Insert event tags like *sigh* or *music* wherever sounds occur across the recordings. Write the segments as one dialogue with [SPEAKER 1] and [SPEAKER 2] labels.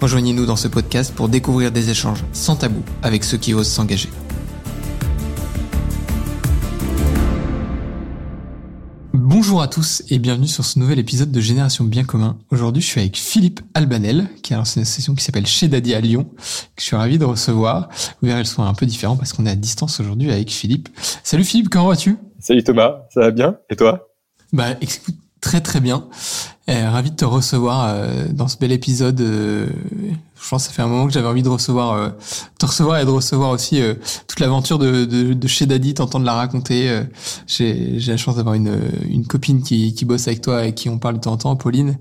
[SPEAKER 1] Rejoignez-nous dans ce podcast pour découvrir des échanges sans tabou avec ceux qui osent s'engager. Bonjour à tous et bienvenue sur ce nouvel épisode de Génération Bien Commun. Aujourd'hui, je suis avec Philippe Albanel, qui a lancé une session qui s'appelle Chez Daddy à Lyon, que je suis ravi de recevoir. Vous verrez, le son est un peu différent parce qu'on est à distance aujourd'hui avec Philippe. Salut Philippe, comment vas-tu?
[SPEAKER 2] Salut Thomas, ça va bien? Et toi?
[SPEAKER 1] Bah écoute, très très bien. Euh, ravi de te recevoir euh, dans ce bel épisode. Euh, je pense que ça fait un moment que j'avais envie de recevoir, euh, te recevoir et de recevoir aussi euh, toute l'aventure de, de, de, chez Daddy, t'entendre la raconter. J'ai la chance d'avoir une, une copine qui, qui bosse avec toi et qui on parle de temps en temps, Pauline.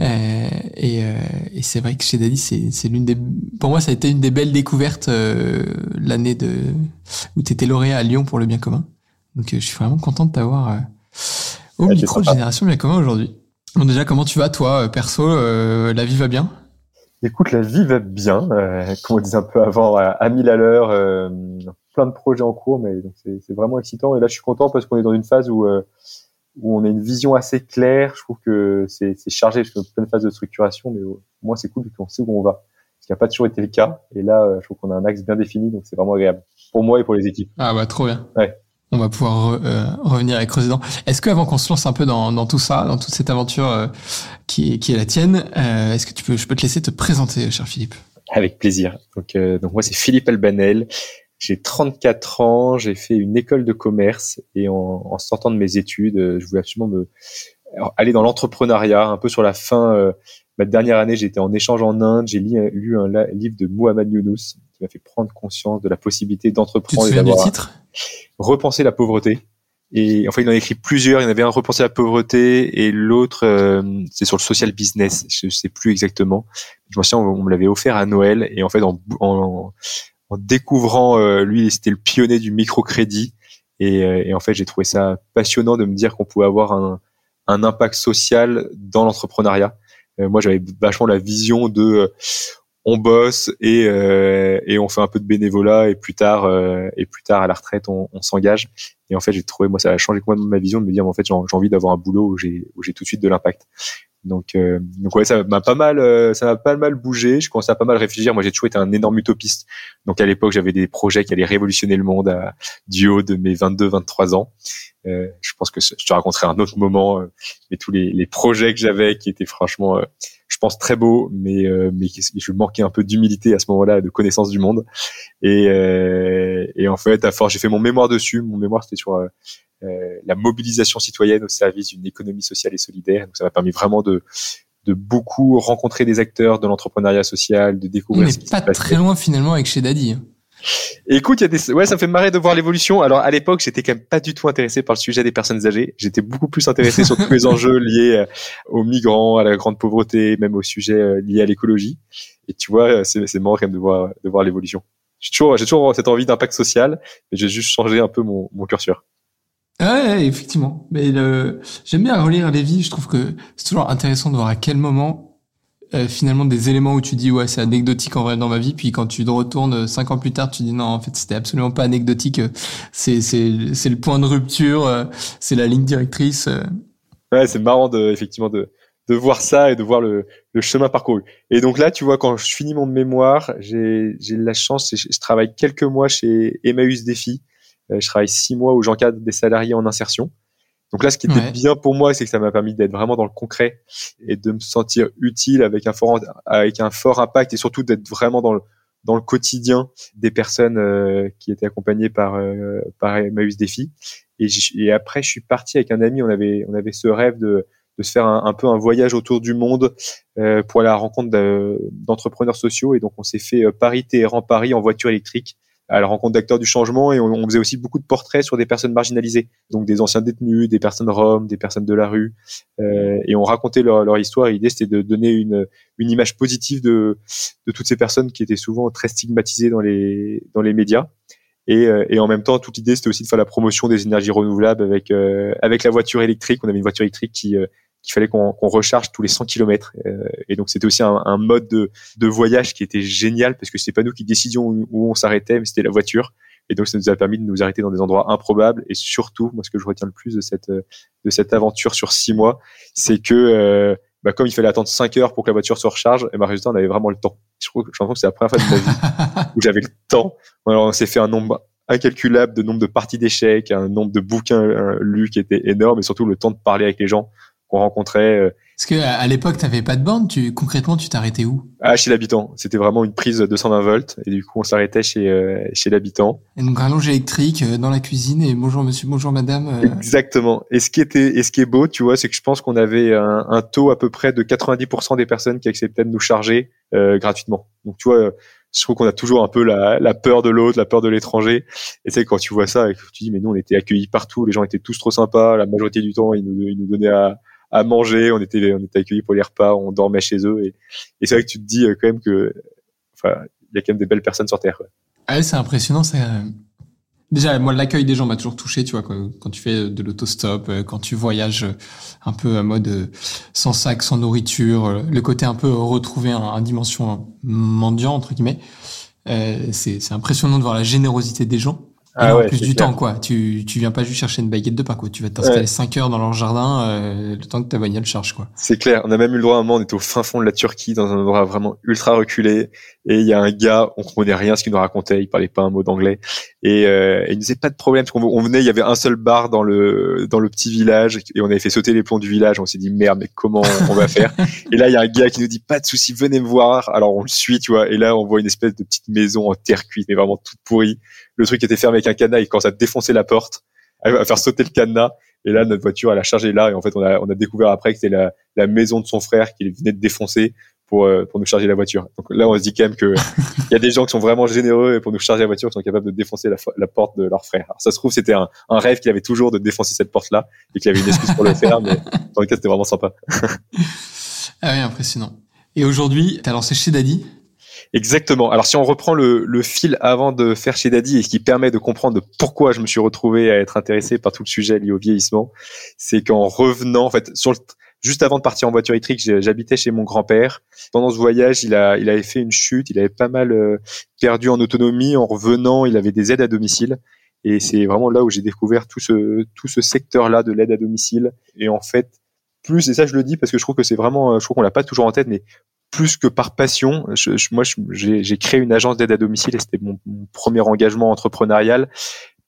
[SPEAKER 1] et, et c'est vrai que chez Daddy, c'est l'une des, pour moi, ça a été une des belles découvertes l'année de où t'étais lauréat à Lyon pour le bien commun. Donc je suis vraiment content de t'avoir au micro de Génération Bien Commun aujourd'hui. Bon, déjà, comment tu vas, toi, euh, perso euh, La vie va bien?
[SPEAKER 2] Écoute, la vie va bien. Euh, comme on disait un peu avant, à, mille à l'heure, euh, plein de projets en cours, mais c'est vraiment excitant. Et là, je suis content parce qu'on est dans une phase où, où on a une vision assez claire. Je trouve que c'est chargé. Je suis en pleine phase de structuration, mais au moins, c'est cool qu'on sait où on va. Ce qui n'a pas toujours été le cas. Et là, je trouve qu'on a un axe bien défini, donc c'est vraiment agréable pour moi et pour les équipes.
[SPEAKER 1] Ah bah trop bien.
[SPEAKER 2] Ouais
[SPEAKER 1] on va pouvoir euh, revenir et creuser. Est-ce qu'avant qu'on se lance un peu dans, dans, tout ça, dans toute cette aventure euh, qui, est, qui est la tienne, euh, est-ce que tu peux, je peux te laisser te présenter, cher Philippe?
[SPEAKER 2] Avec plaisir. Donc, donc moi, c'est Philippe Albanel. J'ai 34 ans, j'ai fait une école de commerce et en, en sortant de mes études, je voulais absolument me aller dans l'entrepreneuriat. Un peu sur la fin, ma dernière année, j'étais en échange en Inde. J'ai lu, lu, un livre de Muhammad Younous qui m'a fait prendre conscience de la possibilité d'entreprendre.
[SPEAKER 1] Tu te souviens du titre?
[SPEAKER 2] Repenser la pauvreté. Et enfin, il en a écrit plusieurs. Il y en avait un Repenser la pauvreté et l'autre, euh, c'est sur le social business. Je sais plus exactement. Je me souviens, on, me l'avait offert à Noël. Et en fait, en, en, en découvrant, euh, lui, c'était le pionnier du microcrédit. Et, euh, et en fait, j'ai trouvé ça passionnant de me dire qu'on pouvait avoir un, un impact social dans l'entrepreneuriat. moi, j'avais vachement la vision de on bosse et, euh, et on fait un peu de bénévolat et plus tard euh, et plus tard à la retraite on, on s'engage et en fait j'ai trouvé moi ça a changé complètement ma vision de me dire en fait j'ai envie d'avoir un boulot où j'ai où j'ai tout de suite de l'impact donc, euh, donc ouais, ça m'a pas mal, euh, ça m'a pas mal bougé. Je commençais à pas mal réfléchir. Moi, j'ai toujours été un énorme utopiste. Donc, à l'époque, j'avais des projets qui allaient révolutionner le monde à, du haut de mes 22-23 ans. Euh, je pense que je te raconterai un autre moment, euh, mais tous les, les projets que j'avais qui étaient franchement, je pense très beaux, mais mais je manquais un peu d'humilité à ce moment-là, de connaissance du monde. Et, et en fait, à force, j'ai fait mon mémoire dessus. Mon mémoire, c'était sur euh, la mobilisation citoyenne au service d'une économie sociale et solidaire. Donc ça m'a permis vraiment de de beaucoup rencontrer des acteurs de l'entrepreneuriat social, de découvrir.
[SPEAKER 1] On n'est pas très loin finalement avec chez Daddy. Hein.
[SPEAKER 2] Écoute, il y a des, ouais, ça me fait marrer de voir l'évolution. Alors à l'époque, j'étais quand même pas du tout intéressé par le sujet des personnes âgées. J'étais beaucoup plus intéressé sur tous les *laughs* enjeux liés euh, aux migrants, à la grande pauvreté, même aux sujets euh, liés à l'écologie. Et tu vois, c'est, c'est marrant quand même de voir, de voir l'évolution. J'ai toujours, j'ai toujours cette envie d'impact social, mais j'ai juste changé un peu mon, mon curseur.
[SPEAKER 1] Ouais, effectivement. Mais le... j'aime bien relire les vies. Je trouve que c'est toujours intéressant de voir à quel moment, euh, finalement, des éléments où tu dis, ouais, c'est anecdotique en vrai dans ma vie. Puis quand tu te retournes euh, cinq ans plus tard, tu dis, non, en fait, c'était absolument pas anecdotique. C'est, c'est, c'est le point de rupture. Euh, c'est la ligne directrice.
[SPEAKER 2] Ouais, c'est marrant de, effectivement, de, de voir ça et de voir le, le chemin parcouru. Et donc là, tu vois, quand je finis mon mémoire, j'ai, j'ai la chance, je, je travaille quelques mois chez Emmaüs Défi euh, je travaille six mois où j'encadre des salariés en insertion. Donc là, ce qui était bien pour moi, c'est que ça m'a permis d'être vraiment dans le concret et de me sentir utile avec un fort, avec un fort impact et surtout d'être vraiment dans le, dans le quotidien des personnes euh, qui étaient accompagnées par euh, par Emmaüs Défi. Et, et, après, je suis parti avec un ami. On avait on avait ce rêve de de se faire un, un peu un voyage autour du monde euh, pour aller à la rencontre d'entrepreneurs sociaux. Et donc, on s'est fait Paris-Téhéran-Paris en voiture électrique à la rencontre d'acteurs du changement et on, faisait aussi beaucoup de portraits sur des personnes marginalisées, donc des anciens détenus, des personnes roms, des personnes de la rue, euh, et on racontait leur, leur histoire. L'idée c'était de donner une, une image positive de, de toutes ces personnes qui étaient souvent très stigmatisées dans les, dans les médias. Et, euh, et, en même temps, toute l'idée, c'était aussi de faire la promotion des énergies renouvelables avec euh, avec la voiture électrique. On avait une voiture électrique qui euh, qu'il fallait qu'on recharge tous les 100 km. et donc c'était aussi un, un, mode de, de voyage qui était génial parce que c'est pas nous qui décidions où, on s'arrêtait, mais c'était la voiture. Et donc ça nous a permis de nous arrêter dans des endroits improbables. Et surtout, moi ce que je retiens le plus de cette de cette aventure sur six mois, c'est que bah, comme il fallait attendre 5 heures pour que la voiture se recharge, et bah, résultat, on avait vraiment le temps. Je crois que, je que c'est la première fois de ma vie *laughs* où j'avais le temps. Alors, on s'est fait un nombre incalculable de nombre de parties d'échecs, un nombre de bouquins euh, lus qui était énorme, et surtout le temps de parler avec les gens qu'on rencontrait. Euh,
[SPEAKER 1] Parce que à l'époque, tu n'avais pas de bande. Tu concrètement, tu t'arrêtais où?
[SPEAKER 2] Ah, chez l'habitant. C'était vraiment une prise 220 volts, et du coup, on s'arrêtait chez euh, chez l'habitant.
[SPEAKER 1] Et donc rallonge électrique euh, dans la cuisine et bonjour monsieur, bonjour madame.
[SPEAKER 2] Exactement. Et ce qui était et ce qui est beau, tu vois, c'est que je pense qu'on avait un, un, taux à peu près de 90% des personnes qui acceptaient de nous charger gratuitement. Donc tu vois je trouve qu'on a toujours un peu la, la peur de l'autre, la peur de l'étranger. Et c'est quand tu vois ça, tu dis mais nous on était accueillis partout, les gens étaient tous trop sympas. La majorité du temps, ils nous, ils nous donnaient à, à manger, on était, on était accueillis pour les repas, on dormait chez eux. Et, et c'est vrai que tu te dis euh, quand même que, enfin, il y a quand même des belles personnes sur Terre.
[SPEAKER 1] Ah c'est impressionnant. C'est déjà moi l'accueil des gens m'a toujours touché. Tu vois, quand, tu fais de l'autostop, euh, quand tu voyages un peu à mode euh, sans sac, sans nourriture, le côté un peu retrouver un dimension mendiant entre guillemets. Euh, c'est impressionnant de voir la générosité des gens. Ah en plus du temps, quoi. Tu, tu viens pas juste chercher une baguette de pain, quoi. Tu vas t'installer 5 heures dans leur jardin, euh, le temps que ta bagnole charge, quoi.
[SPEAKER 2] C'est clair. On a même eu le droit à un moment, on était au fin fond de la Turquie, dans un endroit vraiment ultra reculé. Et il y a un gars, on comprenait rien ce qu'il nous racontait, il parlait pas un mot d'anglais. Et, euh, il nous disait pas de problème, parce qu'on on venait, il y avait un seul bar dans le, dans le petit village, et on avait fait sauter les plombs du village. On s'est dit, merde, mais comment on va faire? *laughs* et là, il y a un gars qui nous dit, pas de souci, venez me voir. Alors on le suit, tu vois. Et là, on voit une espèce de petite maison en terre cuite, mais vraiment toute pourrie le truc était fermé avec un cadenas, il commence à défoncer la porte, à faire sauter le cadenas. Et là, notre voiture, elle a chargé là. Et en fait, on a, on a découvert après que c'était la, la maison de son frère qu'il venait de défoncer pour, euh, pour nous charger la voiture. Donc là, on se dit quand même que *laughs* il y a des gens qui sont vraiment généreux pour nous charger la voiture, qui sont capables de défoncer la, la porte de leur frère. Alors, ça se trouve, c'était un, un rêve qu'il avait toujours de défoncer cette porte-là et qu'il avait une excuse pour le faire, mais dans le cas, c'était vraiment sympa. *laughs*
[SPEAKER 1] ah oui, impressionnant. Et aujourd'hui, tu as lancé chez Daddy
[SPEAKER 2] Exactement. Alors si on reprend le, le, fil avant de faire chez Daddy et ce qui permet de comprendre pourquoi je me suis retrouvé à être intéressé par tout le sujet lié au vieillissement, c'est qu'en revenant, en fait, sur le, juste avant de partir en voiture électrique, j'habitais chez mon grand-père. Pendant ce voyage, il, a, il avait fait une chute, il avait pas mal euh, perdu en autonomie. En revenant, il avait des aides à domicile. Et c'est vraiment là où j'ai découvert tout ce, tout ce secteur-là de l'aide à domicile. Et en fait, plus, et ça je le dis parce que je trouve que c'est vraiment, je trouve qu'on l'a pas toujours en tête, mais plus que par passion, je, moi, j'ai créé une agence d'aide à domicile et c'était mon, premier engagement entrepreneurial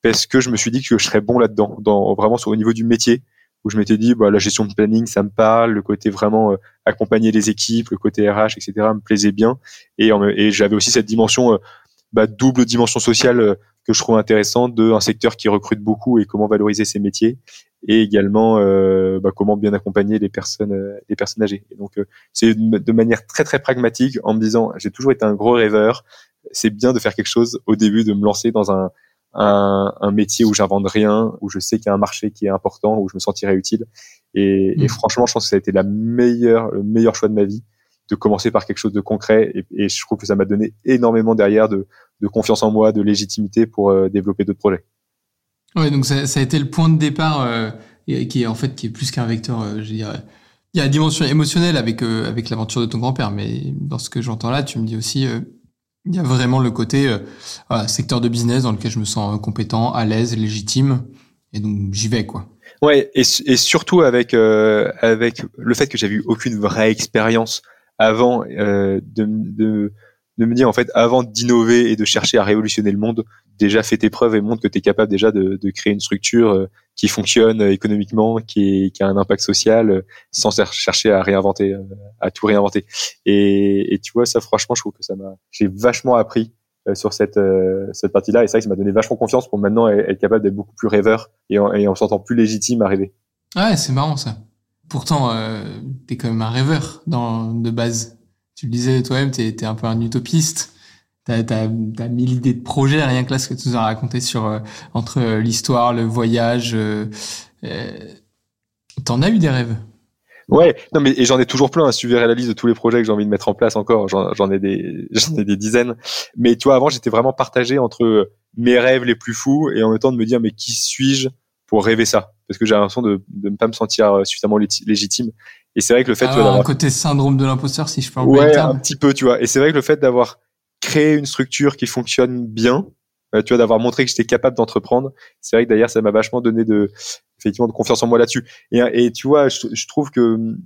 [SPEAKER 2] parce que je me suis dit que je serais bon là-dedans, dans vraiment sur, au niveau du métier, où je m'étais dit, bah, la gestion de planning, ça me parle, le côté vraiment euh, accompagner les équipes, le côté RH, etc., me plaisait bien, et, et j'avais aussi cette dimension, euh, bah, double dimension sociale euh, que je trouve intéressante de un secteur qui recrute beaucoup et comment valoriser ses métiers et également euh, bah, comment bien accompagner les personnes euh, les personnes âgées. Et donc euh, c'est de manière très très pragmatique en me disant j'ai toujours été un gros rêveur, c'est bien de faire quelque chose au début de me lancer dans un un, un métier où j'invente rien, où je sais qu'il y a un marché qui est important, où je me sentirai utile. Et, et, mmh. franchement, je pense que ça a été la meilleure, le meilleur choix de ma vie de commencer par quelque chose de concret. Et, et je trouve que ça m'a donné énormément derrière de, de, confiance en moi, de légitimité pour euh, développer d'autres projets.
[SPEAKER 1] Oui, donc ça, ça, a été le point de départ euh, qui est en fait qui est plus qu'un vecteur, euh, je dirais. Il y a la dimension émotionnelle avec euh, avec l'aventure de ton grand-père, mais dans ce que j'entends là, tu me dis aussi, euh, il y a vraiment le côté voilà, secteur de business dans lequel je me sens compétent, à l'aise, légitime, et donc j'y vais quoi.
[SPEAKER 2] Ouais, et, et surtout avec avec le fait que j'avais eu aucune vraie expérience avant de, de de me dire en fait avant d'innover et de chercher à révolutionner le monde, déjà fais tes preuves et montre que tu es capable déjà de, créer une structure euh, qui fonctionne euh, économiquement, qui, a un impact social, euh, sans chercher à réinventer, à tout réinventer. Et, tu vois, ça franchement, je trouve que ça m'a, j'ai vachement appris sur cette cette partie-là. Et c'est vrai que ça m'a donné vachement confiance pour maintenant être capable d'être beaucoup plus rêveur et en, et en sentant plus légitime à rêver.
[SPEAKER 1] Ouais, c'est marrant ça. Pourtant, euh, es quand même un rêveur de base. Tu le disais toi-même, tu es un peu un utopiste t'as, t'as, t'as mille idées de projets, rien que là, ce que tu nous as raconté sur, euh, entre euh, l'histoire, le voyage, euh, t'en as eu des rêves?
[SPEAKER 2] Ouais, non mais et j'en ai toujours plein. hein. Si tu verrais la liste de tous les projets que j'ai envie de mettre en place encore, j'en ai des, *laughs* j'en ai des dizaines. Mais tu vois, avant j'étais vraiment partagé entre mes rêves les plus fous et en même temps de me dire mais qui suis-je pour rêver ça? Parce que j'ai l'impression de de ne pas me sentir suffisamment lé- légitime. Et c'est vrai que le fait tu vois,
[SPEAKER 1] Ah, un
[SPEAKER 2] d'avoir
[SPEAKER 1] côté syndrome de l'imposteur, si je peux employer le
[SPEAKER 2] Ouais, un petit peu, tu vois. Et c'est vrai que le fait d'avoir créé une structure qui fonctionne bien, euh, tu vois, d'avoir montré que j'étais capable d'entreprendre, c'est vrai que d'ailleurs, ça m'a vachement donné de, effectivement, de confiance en moi là-dessus. Et, tu vois, je, trouve que hum,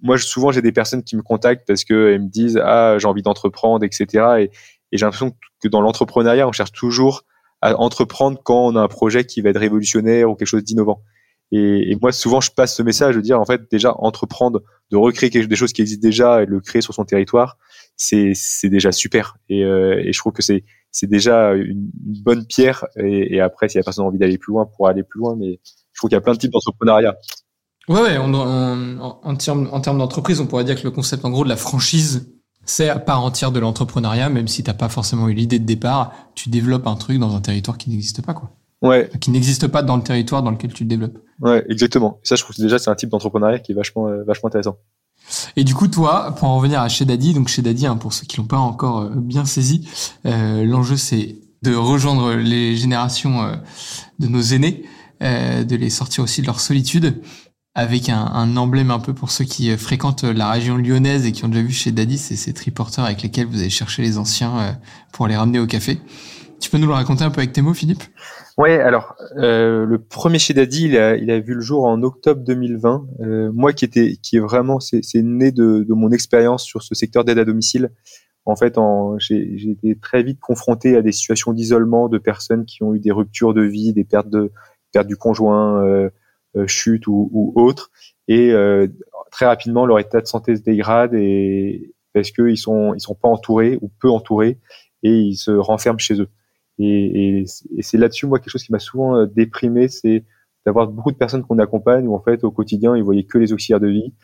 [SPEAKER 2] moi, souvent, j'ai des personnes qui me contactent parce que elles me disent, ah, j'ai envie d'entreprendre, etc. Et, j'ai l'impression que dans l'entrepreneuriat, on cherche toujours à entreprendre quand on a un projet qui va être révolutionnaire ou quelque chose d'innovant. Et, et moi, souvent, je passe ce message de dire, en fait, déjà, entreprendre, de recréer quelque, des choses qui existent déjà et de le créer sur son territoire, c'est déjà super. Et, euh, et je trouve que c'est déjà une, une bonne pierre. Et, et après, si la personne a envie d'aller plus loin, pour aller plus loin. Mais je trouve qu'il y a plein de types d'entrepreneuriat.
[SPEAKER 1] Ouais, ouais, on, on- en, en termes, en termes d'entreprise, on pourrait dire que le concept, en gros, de la franchise, c'est à part entière de l'entrepreneuriat, même si t'as pas forcément eu l'idée de départ, tu développes un truc dans un territoire qui n'existe pas, quoi.
[SPEAKER 2] Ouais,
[SPEAKER 1] Qui n'existe pas dans le territoire dans lequel tu le développes.
[SPEAKER 2] ouais, exactement. Et ça, je trouve que déjà, c'est un type d'entrepreneuriat qui est vachement, euh, vachement intéressant.
[SPEAKER 1] Et du coup, toi, pour en revenir à chez Daddy, donc chez Daddy, hein, pour ceux qui l'ont pas encore euh, bien saisi, euh, l'enjeu c'est de rejoindre les générations euh, de nos aînés, de les sortir aussi de leur solitude, avec un, emblème un peu pour ceux qui fréquentent la région lyonnaise et qui ont déjà vu chez Daddy, c'est ces triporteurs avec lesquels vous allez chercher les anciens pour les ramener au café. Tu peux nous le raconter un peu avec tes mots, Philippe?
[SPEAKER 2] Ouais, alors euh, le premier chez Daddy, il a, vu le jour en octobre 2020. Euh, moi, qui était, qui est vraiment, c'est né de, mon expérience sur ce secteur d'aide à domicile. En fait, j'ai été très vite confronté à des situations d'isolement de personnes qui ont eu des ruptures de vie, des pertes de perte du conjoint, euh, euh, chute ou, ou autre, et très rapidement leur état de santé se dégrade et parce qu'ils sont ils sont pas entourés ou peu entourés et ils se renferment chez eux. Et, et, et c'est là-dessus, moi, quelque chose qui m'a souvent euh, déprimé, c'est d'avoir beaucoup de personnes qu'on accompagne où, en fait, au quotidien, ils voyaient que les auxiliaires de vie,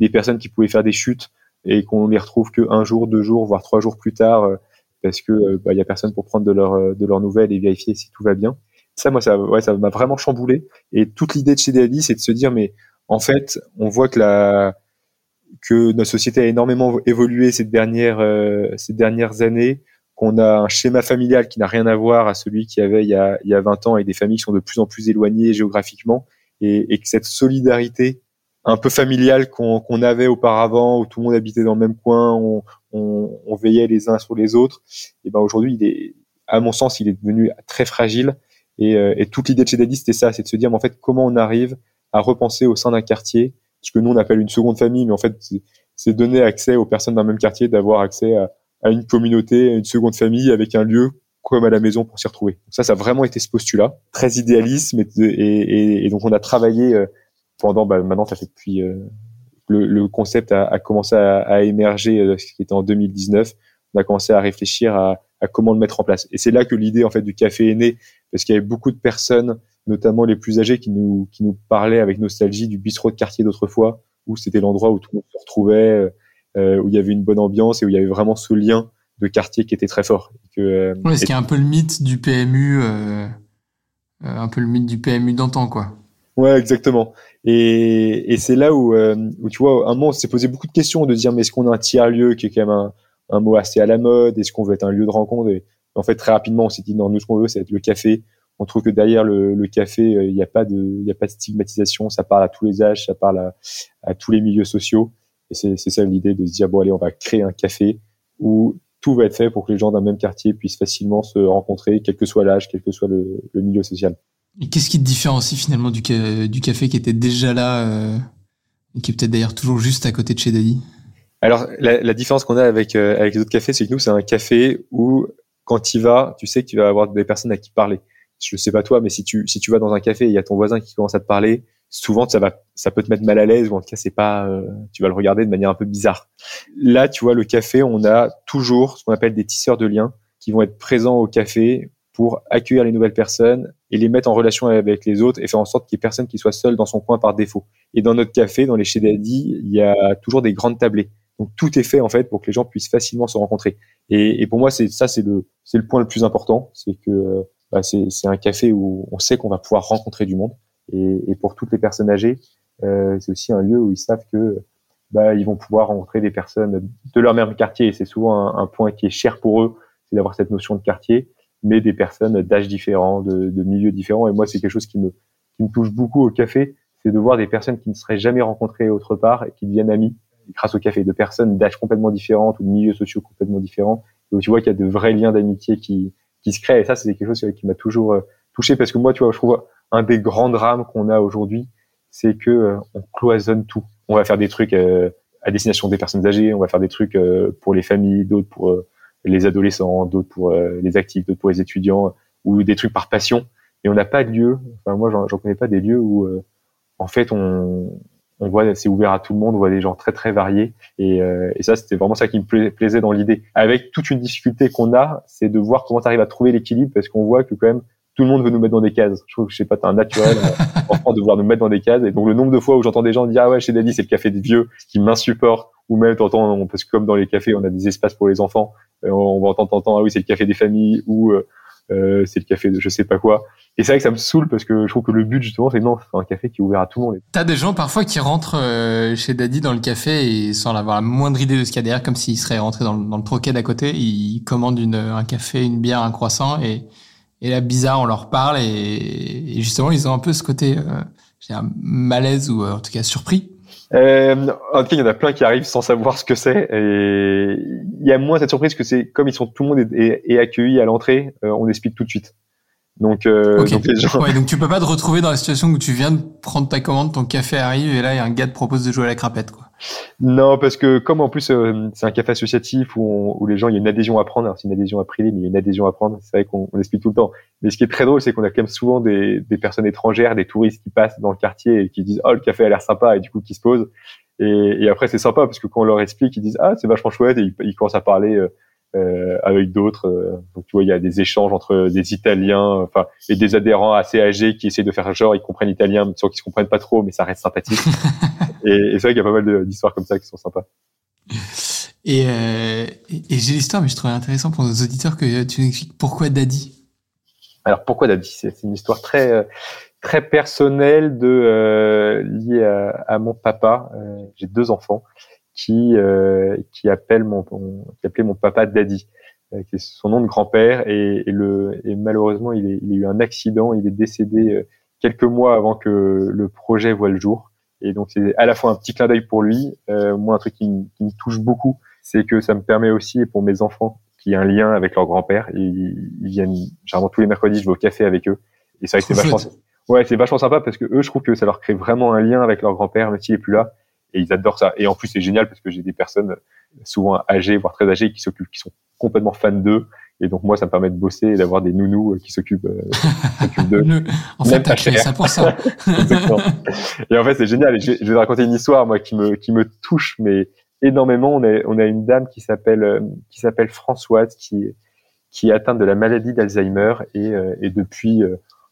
[SPEAKER 2] des personnes qui pouvaient faire des chutes et qu'on les retrouve que un jour, deux jours, voire trois jours plus tard, euh, parce que euh, bah, y a personne pour prendre de leurs euh, de leurs nouvelles et vérifier si tout va bien. Ça, moi, ça, ouais, ça m'a vraiment chamboulé. Et toute l'idée de chez c'est de se dire, mais en fait, on voit que la que notre société a énormément évolué ces dernières ces dernières années qu'on a un schéma familial qui n'a rien à voir à celui qu'il y avait il y a, il y a 20 ans et des familles qui sont de plus en plus éloignées géographiquement et, et que cette solidarité un peu familiale qu'on avait auparavant où tout le monde habitait dans le même coin, on, on, on veillait les uns sur les autres, et ben aujourd'hui à mon sens il est devenu très fragile. Et, euh, et toute l'idée de chez Daddy c'était ça, c'est de se dire mais en fait comment on arrive à repenser au sein d'un quartier ce que nous on appelle une seconde famille mais en fait c'est donner accès aux personnes d'un même quartier d'avoir accès à à une communauté, à une seconde famille avec un lieu comme à la maison pour s'y retrouver. Donc ça, ça a vraiment été ce postulat, très de- et, et, et donc on a travaillé euh, pendant, bah, maintenant ça fait depuis euh, le, le concept a, a commencé à, à émerger, euh, ce qui était en 2019. On a commencé à réfléchir à, à comment le mettre en place. Et c'est là que l'idée en fait du café est née, parce qu'il y avait beaucoup de personnes, notamment les plus âgés, qui nous qui nous parlaient avec nostalgie du bistrot de quartier d'autrefois, où c'était l'endroit où tout le monde se retrouvait. euh, où il y avait une bonne ambiance et où il y avait vraiment ce lien de quartier qui était très fort. Et que, euh,
[SPEAKER 1] Ouais, ce
[SPEAKER 2] et-
[SPEAKER 1] qui est un peu le mythe du PMU, euh, euh, un peu le mythe du PMU d'antan, quoi.
[SPEAKER 2] ouais, exactement. Et, et c'est là où, euh, où, tu vois, à un moment, on s'est posé beaucoup de questions de dire, mais est-ce qu'on a un tiers-lieu qui est quand même un, un mot assez à la mode? Est-ce qu'on veut être un lieu de rencontre? Et, en fait, très rapidement, on s'est dit, non, nous, ce qu'on veut, c'est être le café. On trouve que derrière le, le café, euh, il n'y a pas de, il a pas de stigmatisation. Ça parle à tous les âges, ça parle à, à tous les milieux sociaux. Et c'est ça l'idée de se dire, bon, allez, on va créer un café où tout va être fait pour que les gens d'un même quartier puissent facilement se rencontrer, quel que soit l'âge, quel que soit le, le milieu social.
[SPEAKER 1] Et qu'est-ce qui te différencie finalement du, ca- du café qui était déjà là euh, et qui est peut-être d'ailleurs toujours juste à côté de chez Daddy
[SPEAKER 2] Alors, la, la différence qu'on a avec, euh, avec les autres cafés, c'est que nous, c'est un café où, quand tu y vas, tu sais que tu vas avoir des personnes à qui parler. Je sais pas toi, mais si tu, si tu vas dans un café et il y a ton voisin qui commence à te parler, souvent, ça va, ça peut te mettre mal à l'aise ou en tout cas, c'est pas, euh, tu vas le regarder de manière un peu bizarre. Là, tu vois, le café, on a toujours ce qu'on appelle des tisseurs de liens qui vont être présents au café pour accueillir les nouvelles personnes et les mettre en relation avec les autres et faire en sorte qu'il y ait personne qui soit seul dans son coin par défaut. Et dans notre café, dans les chez Daddy, il y a toujours des grandes tablées. Donc tout est fait en fait pour que les gens puissent facilement se rencontrer. Et, pour moi, c'est ça, c'est le c'est le point le plus important, c'est que bah, c'est c'est un café où on sait qu'on va pouvoir rencontrer du monde. Et, et pour toutes les personnes âgées, euh, c'est aussi un lieu où ils savent que bah, ils vont pouvoir rencontrer des personnes de leur même quartier. C'est souvent un, point qui est cher pour eux, c'est d'avoir cette notion de quartier, mais des personnes d'âge différents, de, de milieux différents. Et moi, c'est quelque chose qui me qui me touche beaucoup au café, c'est de voir des personnes qui ne seraient jamais rencontrées autre part et qui deviennent amies grâce au café, de personnes d'âge complètement différents ou de milieux sociaux complètement différents. Et tu vois qu'il y a de vrais liens d'amitié qui, qui se créent. Et ça, c'est quelque chose qui m'a toujours euh, touché parce que moi, tu vois, je trouve un des grands drames qu'on a aujourd'hui, c'est que euh, on cloisonne tout. On va faire des trucs euh, à destination des personnes âgées, on va faire des trucs pour les familles, d'autres pour les adolescents, d'autres pour les actifs, d'autres pour les étudiants, ou des trucs par passion. Et on n'a pas de lieu. Enfin, moi, j'en connais pas des lieux où, en fait, on, on voit c'est ouvert à tout le monde, on voit des gens très très variés et, euh, et ça c'était vraiment ça qui me plaisait dans l'idée. Avec toute une difficulté qu'on a, c'est de voir comment tu arrives à trouver l'équilibre parce qu'on voit que quand même tout le monde veut nous mettre dans des cases. Je trouve que je sais pas, t'as un naturel *laughs* en France de vouloir nous mettre dans des cases et donc le nombre de fois où j'entends des gens dire ah ouais chez Daddy c'est le café des vieux qui m'insupporte ou même t'entends parce que comme dans les cafés on a des espaces pour les enfants, euh, on va entendre t'entends ah oui c'est le café des familles ou euh, euh, c'est le café de je sais pas quoi. Et c'est vrai que ça me saoule parce que je trouve que le but justement c'est non, c'est un café qui est ouvert à tout le monde.
[SPEAKER 1] T'as des gens parfois qui rentrent euh, chez Daddy dans le café et sans avoir la moindre idée de ce qu'il y a derrière, comme s'ils seraient rentrés dans, dans le troquet d'à côté, ils commandent une, un café, une bière, un croissant et, et là bizarre on leur parle et, et justement ils ont un peu ce côté euh, un malaise ou en tout cas surpris
[SPEAKER 2] euh, en tout cas, il y en a plein qui arrivent sans savoir ce que c'est. Et il y a moins cette surprise que c'est comme ils sont tout le monde est, est, accueilli à l'entrée, euh, on explique tout de suite. Donc, euh,
[SPEAKER 1] donc, les gens... ouais, donc tu peux pas te retrouver dans la situation où tu viens de prendre ta commande, ton café arrive et là il y a un gars te propose de jouer à la crapette quoi.
[SPEAKER 2] Non, parce que comme en plus euh, c'est un café associatif où, où, les gens, il y a une adhésion à prendre. C'est une adhésion à privée, mais il y a une adhésion à prendre. C'est vrai qu'on explique tout le temps. Mais ce qui est très drôle, c'est qu'on a quand même souvent des, des, personnes étrangères, des touristes qui passent dans le quartier et qui disent oh le café a l'air sympa et du coup qui se posent. Et, et après c'est sympa parce que quand on leur explique, ils disent ah c'est vachement chouette et ils, ils commencent à parler. Euh, avec d'autres. Euh, donc tu vois, il y a des échanges entre des Italiens, enfin, et des adhérents assez âgés qui essaient de faire genre ils comprennent l'italien, sans qu'ils se comprennent pas trop, mais ça reste sympathique. *laughs* et, et c'est vrai qu'il y a pas mal d'histoires comme ça qui sont sympas.
[SPEAKER 1] Et, euh, et, j'ai l'histoire, mais je trouvais intéressant pour nos auditeurs que tu nous expliques pourquoi Daddy.
[SPEAKER 2] Alors pourquoi Daddy C'est une histoire très euh, très personnelle de euh, liée à, à, mon papa. Euh, j'ai deux enfants qui euh, qui appelle mon qui appelait mon papa Daddy, euh, qui est son nom de grand-père et, et, le et malheureusement il, est, il a eu un accident, il est décédé euh, quelques mois avant que le projet voit le jour. Et donc c'est à la fois un petit clin d'œil pour lui, euh, moi un truc qui, qui, me touche beaucoup, c'est que ça me permet aussi pour mes enfants qui a un lien avec leur grand-père. Ils, ils viennent généralement tous les mercredis, je vais au café avec eux. Et c'est vrai que c'est vachement, ouais, c'est vachement sympa parce que eux, je trouve que ça leur crée vraiment un lien avec leur grand-père, même s'il est plus là et ils adorent ça. Et en plus, c'est génial parce que j'ai des personnes souvent âgées, voire très âgées, qui s'occupent, qui sont complètement fans d'eux. Et donc moi, ça me permet de bosser et d'avoir des nounous euh, qui s'occupent, euh, d'eux. *laughs*
[SPEAKER 1] en fait, t'as créé ça pour ça. *laughs*
[SPEAKER 2] Et en fait, c'est génial. Et je, vais te raconter une histoire, moi, qui me qui me touche, mais énormément. On a on a une dame qui s'appelle euh, qui s'appelle Françoise, qui qui est atteinte de la maladie d'Alzheimer et, et depuis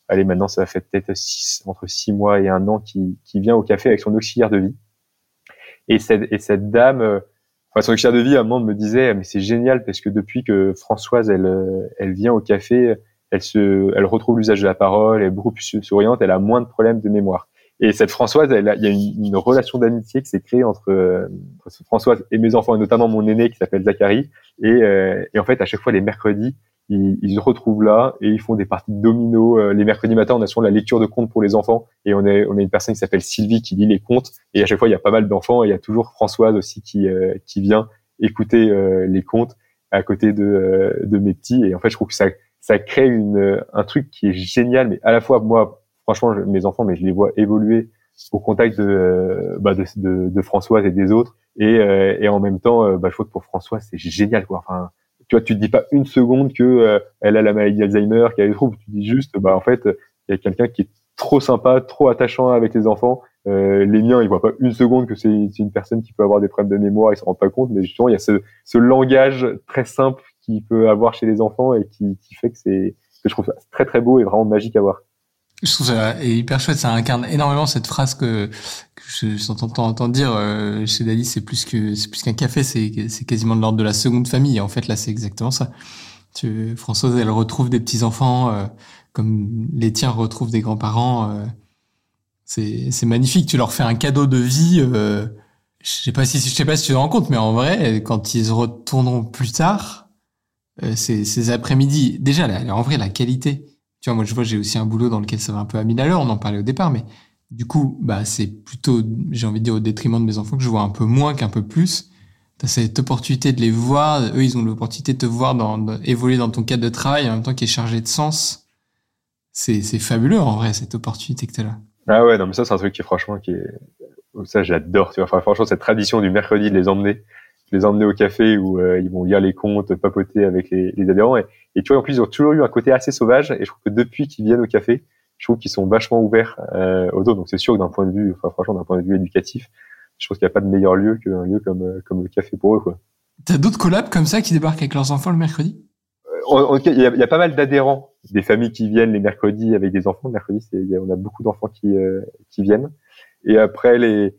[SPEAKER 2] allez maintenant ça fait peut-être six, entre six mois et un an qui, qui vient au café avec son auxiliaire de vie et cette, et cette dame, euh, enfin, son auxiliaire de vie, à un moment, me disait, mais c'est génial parce que depuis que Françoise, elle, euh, elle vient au café, elle se, elle retrouve l'usage de la parole, elle est beaucoup plus souriante, elle a moins de problèmes de mémoire. Et cette Françoise, elle il y a une, relation d'amitié qui s'est créée entre, euh, entre, Françoise et mes enfants, et notamment mon aîné qui s'appelle Zachary. Et, et en fait, à chaque fois les mercredis, ils, ils, se retrouvent là et ils font des parties de domino. Euh, les mercredis matins, on a souvent la lecture de contes pour les enfants et on, est, on a une personne qui s'appelle Sylvie qui lit les contes. Et à chaque fois, il y a pas mal d'enfants et il y a toujours Françoise aussi qui, euh, qui vient écouter euh, les contes à côté de, de mes petits. Et en fait, je trouve que ça, ça crée une, un truc qui est génial, mais à la fois, moi, franchement, mes enfants, mais je les vois évoluer au contact de, bah de, de, de, Françoise et des autres. Et, et en même temps, bah, je trouve que pour Françoise, c'est génial. Quoi. Enfin, tu vois, tu te dis pas une seconde que euh, elle a la maladie d'Alzheimer, qu'elle est troubles. Tu dis juste, bah en fait, il y a quelqu'un qui est trop sympa, trop attachant avec les enfants. Euh, les miens, ils voient pas une seconde que c'est une personne qui peut avoir des problèmes de mémoire, ils se rendent pas compte. Mais justement, il y a ce, ce langage très simple qu'il peut avoir chez les enfants et qui, qui fait que c'est que je trouve ça très très beau et vraiment magique à voir.
[SPEAKER 1] Je trouve ça hyper chouette. Ça incarne énormément cette phrase que, que je j'entends entendre dire euh, chez Dali. C'est plus que c'est plus qu'un café. C'est quasiment de l'ordre de la seconde famille. En fait, là, c'est exactement ça. Tu, Françoise, elle retrouve des petits enfants euh, comme les tiens retrouvent des grands-parents. Euh, c'est magnifique. Tu leur fais un cadeau de vie. Euh, je sais si je sais pas si tu te rends compte, mais en vrai, quand ils retourneront plus tard, euh, ces, ces après-midi, déjà, la, en vrai, la qualité tu vois, moi, je vois, j'ai aussi un boulot dans lequel ça va un peu à mille à l'heure. On en parlait au départ, mais du coup, bah, c'est plutôt, j'ai envie de dire, au détriment de mes enfants que je vois un peu moins qu'un peu plus. T'as cette opportunité de les voir. Eux, ils ont l'opportunité de te voir dans, évoluer dans ton cadre de travail en même temps qui est chargé de sens. C'est, c'est fabuleux, en vrai, cette opportunité que t'as là.
[SPEAKER 2] Ah ouais, non, mais ça, c'est un truc qui, franchement, qui est, ça, j'adore, tu vois. Franchement, cette tradition du mercredi de les emmener, les emmener au café où euh, ils vont lire les comptes, papoter avec les, les adhérents. Et, et, tu vois, en plus, ils ont toujours eu un côté assez sauvage. Et je trouve que depuis qu'ils viennent au café, je trouve qu'ils sont vachement ouverts euh, aux autres. Donc c'est sûr que d'un point de vue, enfin, franchement, d'un point de vue éducatif, je trouve qu'il n'y a pas de meilleur lieu qu'un lieu comme, euh, comme le café pour eux. quoi.
[SPEAKER 1] T'as d'autres collabs comme ça qui débarquent avec leurs enfants le mercredi?
[SPEAKER 2] Euh, il y, a, y, a pas mal d'adhérents, des familles qui viennent les mercredis avec des enfants. Le mercredi, c'est, on a beaucoup d'enfants qui, euh, qui viennent. Et après, les,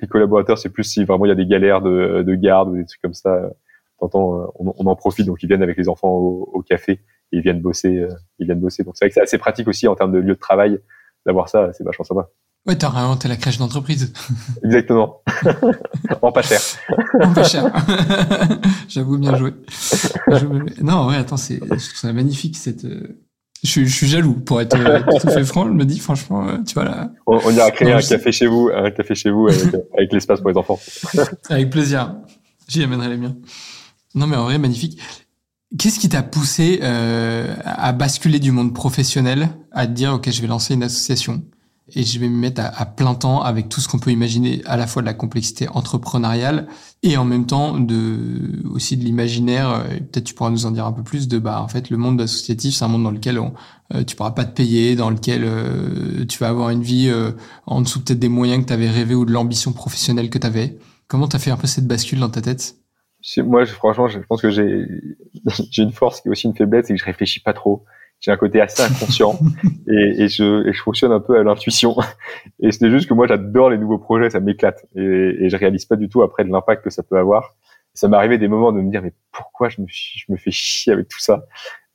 [SPEAKER 2] les collaborateurs, c'est plus si vraiment il y a des galères de, de garde ou des trucs comme ça. T'entends, on, on, en profite, donc ils viennent avec les enfants au, au café et ils viennent bosser. Euh, ils viennent bosser. Donc c'est vrai que c'est assez pratique aussi en termes de lieu de travail d'avoir ça. C'est vachement sympa.
[SPEAKER 1] Ouais, t'as réinventé la crèche d'entreprise. *laughs*
[SPEAKER 2] Exactement. *laughs* en pas cher. *laughs*
[SPEAKER 1] en pas cher. J'avoue, bien joué. Non, ouais, attends, c'est, je trouve ça magnifique cette. Je, je suis jaloux pour être *laughs* tout à fait franc. Je me dis franchement, tu vois là.
[SPEAKER 2] On, on ira créer non, un café chez vous, un café chez vous avec, *laughs* avec l'espace pour les enfants. *laughs*
[SPEAKER 1] avec plaisir. J'y amènerai les miens. Non, mais en vrai, magnifique. Qu'est-ce qui t'a poussé euh, à basculer du monde professionnel à te dire ok, je vais lancer une association? Et je vais me mettre à, plein temps avec tout ce qu'on peut imaginer à la fois de la complexité entrepreneuriale et en même temps de aussi de l'imaginaire. Peut-être tu pourras nous en dire un peu plus de bah en fait le monde associatif c'est un monde dans lequel on, euh, tu pourras pas te payer dans lequel euh, tu vas avoir une vie euh, en dessous peut-être des moyens que tu avais rêvé ou de l'ambition professionnelle que tu avais. Comment tu as fait un peu cette bascule dans ta tête?
[SPEAKER 2] Moi je, franchement je pense que j'ai *laughs* j'ai une force qui est aussi une faiblesse c'est que je réfléchis pas trop j'ai un côté assez inconscient *laughs* et, et, je, et je fonctionne un peu à l'intuition. Et c'est juste que moi, j'adore les nouveaux projets, ça m'éclate. Et, et je réalise pas du tout après de l'impact que ça peut avoir. Ça m'est arrivé des moments de me dire, mais pourquoi je me, je me fais chier avec tout ça?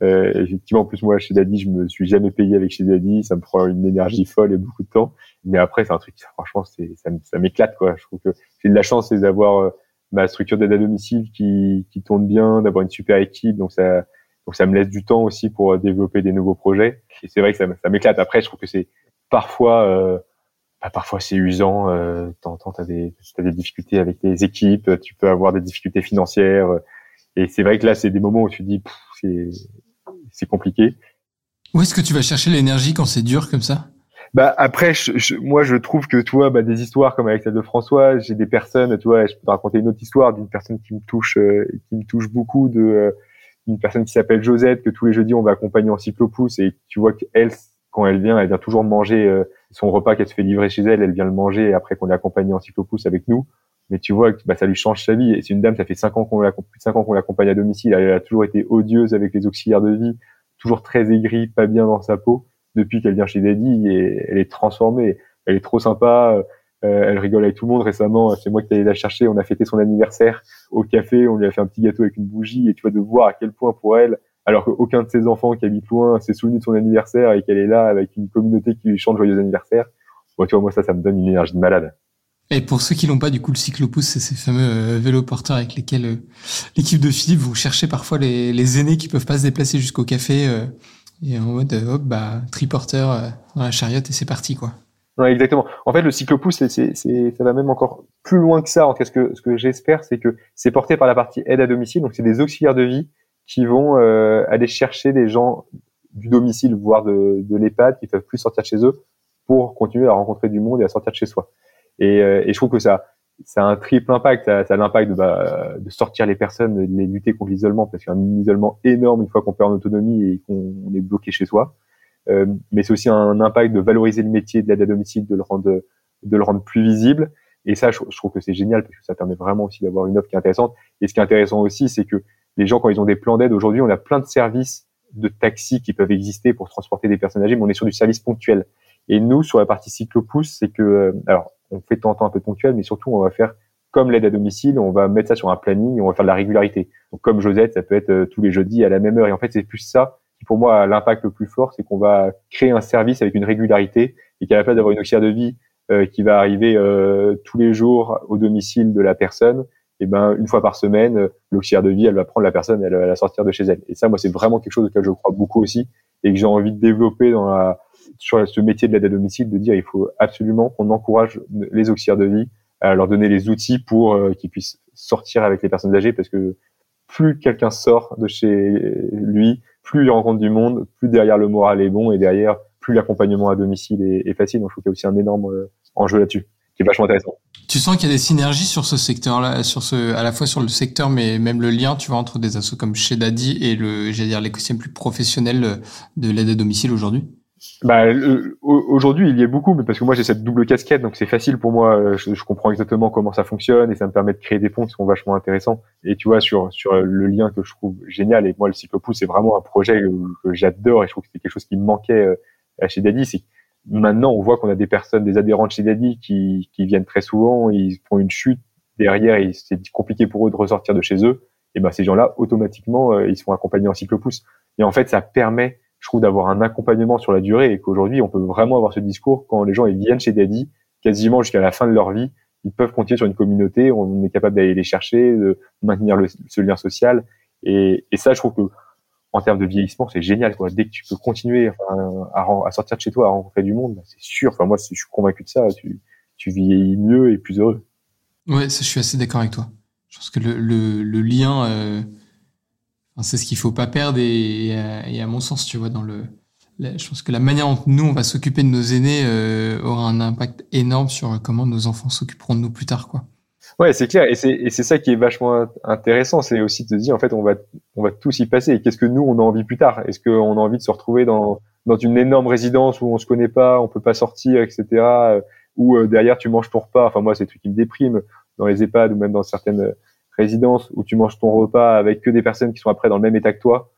[SPEAKER 2] Euh, Effectivement, en plus, moi, chez Daddy, je me suis jamais payé avec chez Daddy. Ça me prend une énergie folle et beaucoup de temps. Mais après, c'est un truc, franchement, c'est, ça, m'éclate, quoi. Je trouve que j'ai de la chance, d'avoir euh, ma structure d'aide à domicile qui, qui tourne bien, d'avoir une super équipe. Donc, ça, donc ça me laisse du temps aussi pour euh, développer des nouveaux projets. Et c'est vrai que ça, ça m'éclate. Après, je trouve que c'est parfois, euh, bah, parfois c'est usant. Euh, T'entends, t'as des, as des difficultés avec les équipes. Tu peux avoir des difficultés financières. Et c'est vrai que là, c'est des moments où tu dis, c'est, c'est compliqué.
[SPEAKER 1] Où est-ce que tu vas chercher l'énergie quand c'est dur comme ça?
[SPEAKER 2] Bah après, je, je, moi je trouve que toi, bah, des histoires comme avec celle de François, j'ai des personnes, tu vois, je peux te raconter une autre histoire d'une personne qui me touche, euh, qui me touche beaucoup de euh, une personne qui s'appelle Josette que tous les jeudis on va accompagner en cyclopousse et tu vois qu'elle quand elle vient elle vient toujours manger euh, son repas qu'elle se fait livrer chez elle elle vient le manger après qu'on l'a accompagné en cyclopousse avec nous. Mais tu vois que bah, ça lui change sa vie. Et c'est une dame ça fait cinq ans qu'on plus cinq ans qu'on l'accompagne à domicile. Elle a toujours été odieuse avec les auxiliaires de vie toujours très aigrie pas bien dans sa peau depuis qu'elle vient chez Daddy et elle est transformée. Elle est trop sympa euh, elle rigole avec tout le monde. Récemment, c'est moi qui allé la chercher. On a fêté son anniversaire au café. On lui a fait un petit gâteau avec une bougie. Et tu vois de voir à quel point pour elle, alors qu'aucun de ses enfants qui habitent loin s'est souvenu de son anniversaire et qu'elle est là avec une communauté qui lui chante joyeux anniversaire. Bon, tu vois, moi ça, ça me donne une énergie de malade.
[SPEAKER 1] Et pour ceux qui n'ont pas du coup le cyclopousse, c'est ces fameux euh, vélos porteurs avec lesquels euh, l'équipe de Philippe vous cherchez parfois les, aînés qui peuvent pas se déplacer jusqu'au café euh, et en mode hop bah triporteur euh, dans la chariote et c'est parti quoi.
[SPEAKER 2] Ouais, exactement. En fait, le cyclopousse, c'est, c'est, c'est, ça va même encore plus loin que ça. En tout cas, ce que, ce que j'espère, c'est que c'est porté par la partie aide à domicile. Donc, c'est des auxiliaires de vie qui vont euh, aller chercher des gens du domicile, voire de, de l'EHPAD, qui peuvent plus sortir de chez eux pour continuer à rencontrer du monde et à sortir de chez soi. Et, euh, et je trouve que ça, ça a un triple impact. Ça, ça a l'impact de, bah, de sortir les personnes, de les lutter contre l'isolement, parce qu'il y a un isolement énorme une fois qu'on perd en autonomie et qu'on est bloqué chez soi. Euh, mais c'est aussi un impact de valoriser le métier de l'aide à domicile, de le rendre, de le rendre plus visible. Et ça, je, trouve que c'est génial parce que ça permet vraiment aussi d'avoir une offre qui est intéressante. Et ce qui est intéressant aussi, c'est que les gens, quand ils ont des plans d'aide, aujourd'hui, on a plein de services de taxis qui peuvent exister pour transporter des personnes âgées, mais on est sur du service ponctuel. Et nous, sur la partie cyclopousse, c'est que, euh, alors, on fait de temps un peu ponctuel, mais surtout, on va faire comme l'aide à domicile, on va mettre ça sur un planning, on va faire de la régularité. Donc, comme Josette, ça peut être euh, tous les jeudis à la même heure. Et en fait, c'est plus ça pour moi, l'impact le plus fort, c'est qu'on va créer un service avec une régularité et qu'à la place d'avoir une auxiliaire de vie euh, qui va arriver tous les jours au domicile de la personne, et eh ben une fois par semaine, l'auxiliaire de vie, elle va prendre la personne, elle va la sortir de chez elle. Et ça, moi, c'est vraiment quelque chose auquel je crois beaucoup aussi et que j'ai envie de développer dans la, sur ce métier de l'aide à domicile, de dire il faut absolument qu'on encourage les auxiliaires de vie à leur donner les outils pour euh, qu'ils puissent sortir avec les personnes âgées, parce que plus quelqu'un sort de chez lui, plus il rencontre du monde, plus derrière le moral est bon et derrière plus l'accompagnement à domicile est, facile. Donc je trouve qu'il y a aussi un énorme euh, enjeu là-dessus, qui est vachement intéressant.
[SPEAKER 1] Tu sens qu'il y a des synergies sur ce secteur-là, sur ce, à la fois sur le secteur, mais même le lien, tu vois, entre des assos comme chez Daddy et le, j'allais dire, l'écosystème plus professionnel de l'aide à domicile aujourd'hui?
[SPEAKER 2] Bah, aujourd'hui, il y est beaucoup, mais parce que moi j'ai cette double casquette, donc c'est facile pour moi. Euh, je, comprends exactement comment ça fonctionne et ça me permet de créer des ponts qui sont vachement intéressants. Et tu vois sur sur le lien que je trouve génial. Et moi, le cyclopousse, c'est vraiment un projet que, j'adore et je trouve que c'est quelque chose qui me manquait euh, chez Daddy. C'est maintenant on voit qu'on a des personnes, des adhérents de chez Daddy qui qui viennent très souvent, ils font une chute derrière, et c'est compliqué pour eux de ressortir de chez eux. Et ben ces gens-là, automatiquement, euh, ils sont accompagnés en cyclopousse. Et en fait, ça permet je trouve d'avoir un accompagnement sur la durée et qu'aujourd'hui on peut vraiment avoir ce discours quand les gens ils viennent chez Daddy quasiment jusqu'à la fin de leur vie. Ils peuvent continuer sur une communauté on est capable d'aller les chercher de maintenir ce lien social. Et, et, ça je trouve que en termes de vieillissement c'est génial quoi. Dès que tu peux continuer à, sortir de chez toi à rencontrer du monde c'est sûr. Enfin moi je suis convaincu de ça. Tu, vieillis mieux et plus heureux.
[SPEAKER 1] Ouais je suis assez d'accord avec toi. Je pense que le lien euh c'est ce qu'il faut pas perdre et, et, à mon sens, tu vois, dans le, je pense que la manière dont nous on va s'occuper de nos aînés euh, aura un impact énorme sur comment nos enfants s'occuperont de nous plus tard, quoi.
[SPEAKER 2] Ouais, c'est clair, et c'est et c'est ça qui est vachement intéressant, c'est aussi de se dire en fait on va on va tous y passer. Qu'est-ce que nous on a envie plus tard? Est-ce qu'on a envie de se retrouver dans dans une énorme résidence où on se connaît pas, on peut pas sortir, etc. Euh, ou euh, derrière tu manges ton repas. Enfin moi c'est truc qui me déprime dans les EHPAD ou même dans certaines résidence où tu manges ton repas avec que des personnes qui sont après dans le même état que toi.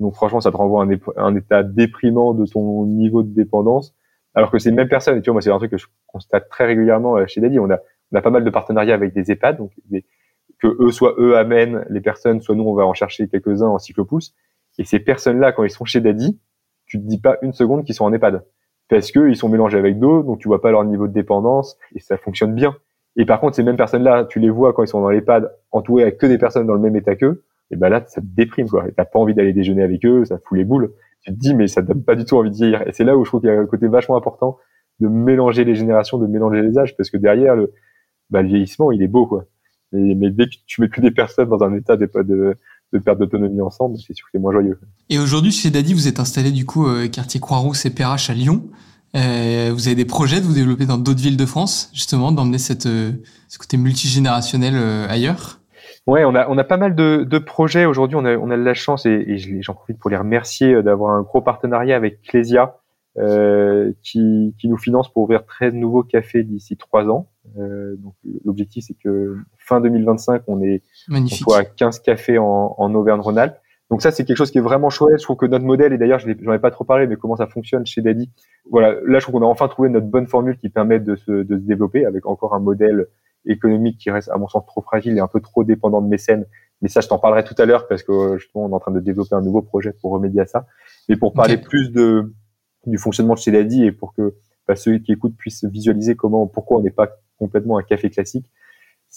[SPEAKER 2] Donc franchement, ça te renvoie un, un état déprimant de ton niveau de dépendance. Alors que ces mêmes personnes, et tu vois, moi c'est un truc que je constate très régulièrement euh, chez Daddy, on a, on a pas mal de partenariats avec des EHPAD, donc que eux, soit eux amènent les personnes, soit nous on va en chercher quelques-uns en cyclopousse. Et ces personnes-là, quand ils sont chez Daddy, tu te dis pas une seconde qu'ils sont en EHPAD. Parce que ils sont mélangés avec d'autres, donc tu vois pas leur niveau de dépendance, et ça fonctionne bien. Et par contre, ces mêmes personnes-là, tu les vois quand ils sont dans l'EHPAD, entourés avec que des personnes dans le même état qu'eux, et ben là, ça te déprime, quoi. T'as pas envie d'aller déjeuner avec eux, ça fout les boules. Tu te dis, mais ça te donne pas du tout envie de vieillir. Et c'est là où je trouve qu'il y a un côté vachement important de mélanger les générations, de mélanger les âges, parce que derrière, le, bah, le vieillissement, il est beau, quoi. Mais, dès que tu mets plus des personnes dans un état de, de, de perte d'autonomie ensemble, c'est sûr que c'est moins joyeux.
[SPEAKER 1] Et aujourd'hui, chez Daddy, vous êtes installé, du coup, euh, quartier Croix-Rousse et Perrache à Lyon. Euh, vous avez des projets de vous développer dans d'autres villes de France, justement, d'emmener cette, euh, ce côté multigénérationnel euh, ailleurs?
[SPEAKER 2] Ouais, on a, on a pas mal de, de projets aujourd'hui. On a, on a de la chance et, et j'en profite pour les remercier d'avoir un gros partenariat avec Clésia euh, qui, qui nous finance pour ouvrir 13 nouveaux cafés d'ici trois ans. Euh, donc l'objectif c'est que fin 2025 on est on soit à 15 cafés en, en Auvergne-Rhône-Alpes. Donc ça, c'est quelque chose qui est vraiment chouette. Je trouve que notre modèle, et d'ailleurs, je n'en ai pas trop parlé, mais comment ça fonctionne chez Daddy. Voilà, là, je trouve qu'on a enfin trouvé notre bonne formule qui permet de se, de se développer avec encore un modèle économique qui reste, à mon sens, trop fragile et un peu trop dépendant de mécènes. Mais ça, je t'en parlerai tout à l'heure parce que justement, on est en train de développer un nouveau projet pour remédier à ça. Mais pour parler plus de du fonctionnement de chez Daddy et pour que bah, ceux qui écoutent puissent visualiser comment, pourquoi on n'est pas complètement un café classique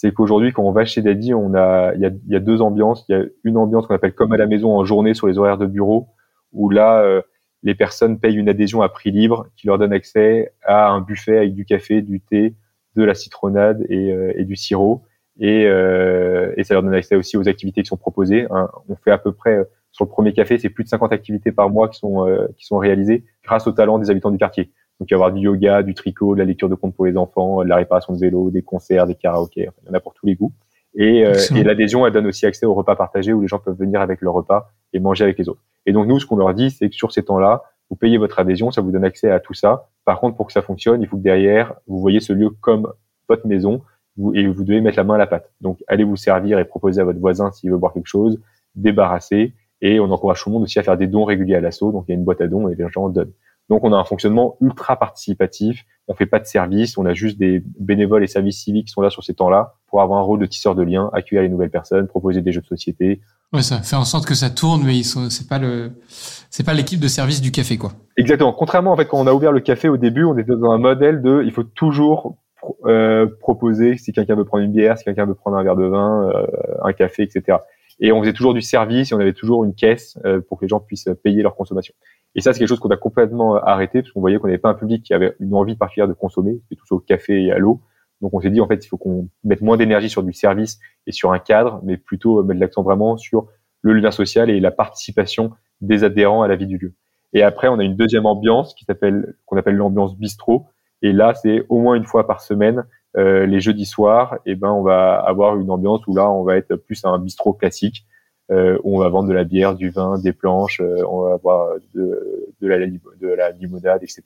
[SPEAKER 2] c'est qu'aujourd'hui, quand on va chez Daddy, on a, il y a, y a, deux ambiances. Il y a une ambiance qu'on appelle comme à la maison en journée sur les horaires de bureau, où là, euh, les personnes payent une adhésion à prix libre qui leur donne accès à un buffet avec du café, du thé, de la citronnade et, euh, et du sirop. Et, euh, et, ça leur donne accès aussi aux activités qui sont proposées. Hein. On fait à peu près, sur le premier café, c'est plus de 50 activités par mois qui sont, qui sont réalisées grâce au talent des habitants du quartier. Donc il y avoir du yoga, du tricot, de la lecture de contes pour les enfants, de la réparation de vélo, des concerts, des karaokés, il y en a pour tous les goûts. Et, euh, et l'adhésion, elle donne aussi accès au repas partagé où les gens peuvent venir avec leur repas et manger avec les autres. Et donc nous, ce qu'on leur dit, c'est que sur ces temps-là, vous payez votre adhésion, ça vous donne accès à tout ça. Par contre, pour que ça fonctionne, il faut que derrière, vous voyez ce lieu comme votre maison vous, et vous devez mettre la main à la pâte. Donc allez vous servir et proposer à votre voisin s'il veut boire quelque chose, débarrasser Et on encourage tout le monde aussi à faire des dons réguliers à l'assaut. Donc il y a une boîte à dons et les gens donnent. Donc on a un fonctionnement ultra participatif. On fait pas de service, on a juste des bénévoles et services civiques qui sont là sur ces temps-là pour avoir un rôle de tisseur de liens, accueillir les nouvelles personnes, proposer des jeux de société.
[SPEAKER 1] Ouais, ça fait en sorte que ça tourne, mais ils sont, c'est pas le, c'est pas l'équipe de service du café, quoi.
[SPEAKER 2] Exactement. Contrairement en fait quand on a ouvert le café au début, on était dans un modèle de, il faut toujours euh, proposer si quelqu'un veut prendre une bière, si quelqu'un veut prendre un verre de vin, euh, un café, etc. Et on faisait toujours du service et on avait toujours une caisse euh, pour que les gens puissent payer leur consommation. Et ça, c'est quelque chose qu'on a complètement arrêté parce qu'on voyait qu'on n'avait pas un public qui avait une envie particulière de consommer, c'était tout au café et à l'eau. Donc on s'est dit en fait, il faut qu'on mette moins d'énergie sur du service et sur un cadre, mais plutôt mettre l'accent vraiment sur le lien social et la participation des adhérents à la vie du lieu. Et après, on a une deuxième ambiance qui s'appelle qu'on appelle l'ambiance bistrot. Et là, c'est au moins une fois par semaine euh, les jeudis soirs, eh ben on va avoir une ambiance où là on va être plus un bistrot classique euh, où on va vendre de la bière, du vin, des planches, euh, on va avoir de, de, la, de la limonade, etc.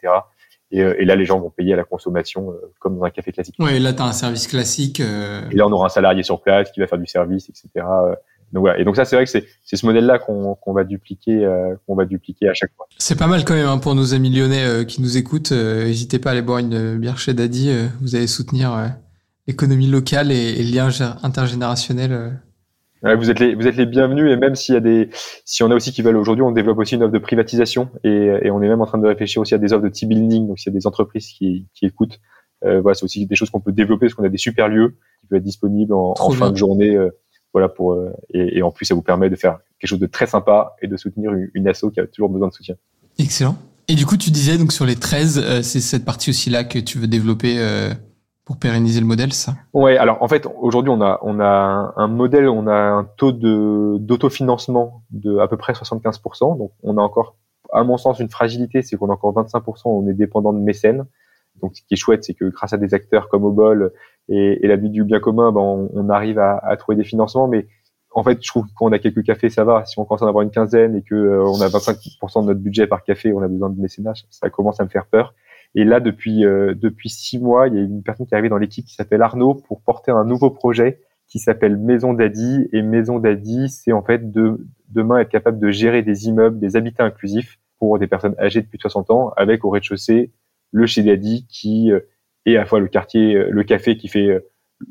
[SPEAKER 2] Et, et, là les gens vont payer à la consommation comme dans un café classique.
[SPEAKER 1] Ouais, là tu as un service classique. Et
[SPEAKER 2] là on aura un salarié sur place qui va faire du service, etc. Donc voilà. Et donc ça, c'est vrai que c'est ce modèle-là qu'on qu'on va dupliquer, euh, qu'on va dupliquer à chaque fois.
[SPEAKER 1] C'est pas mal quand même hein, pour nos amis lyonnais euh, qui nous écoutent. Euh, n'hésitez pas à aller boire une bière chez Daddy. vous allez soutenir l'économie locale et, et, le lien intergénérationnel.
[SPEAKER 2] vous êtes les vous êtes les bienvenus et même s'il y a des si on a aussi qui veulent aujourd'hui, on développe aussi une offre de privatisation et, et, on est même en train de réfléchir aussi à des offres de team building. Donc s'il y a des entreprises qui qui écoutent, voilà, c'est aussi des choses qu'on peut développer parce qu'on a des super lieux qui peuvent être disponibles en, en fin de journée voilà pour euh, et, et, en plus ça vous permet de faire quelque chose de très sympa et de soutenir une, une asso qui a toujours besoin de soutien.
[SPEAKER 1] Excellent. Et du coup, tu disais donc sur les 13, euh, c'est cette partie aussi là que tu veux développer euh, pour pérenniser le modèle, ça?
[SPEAKER 2] Ouais. Alors en fait, aujourd'hui, on a on a un modèle, on a un taux de d'autofinancement de à peu près 75%. Donc on a encore, à mon sens, une fragilité, c'est qu'on a encore 25%, on est dépendant de mécènes. Donc, ce qui est chouette, c'est que grâce à des acteurs comme Obol et, la vie du bien commun, ben, on, arrive à, trouver des financements. Mais en fait, je trouve qu'on a quelques cafés, ça va. Si on commence à en avoir une quinzaine et que euh, on a 25% de notre budget par café, on a besoin de mécénat, ça commence à me faire peur. Et là, depuis euh, depuis six mois, il y a une personne qui est arrivée dans l'équipe qui s'appelle Arnaud pour porter un nouveau projet qui s'appelle Maison d'Adi. Et Maison d'Adi, c'est en fait de demain être capable de gérer des immeubles, des habitats inclusifs pour des personnes âgées depuis 60 ans, avec au rez-de-chaussée le chez Daddy qui euh, est à la fois le quartier, euh, le café qui fait euh,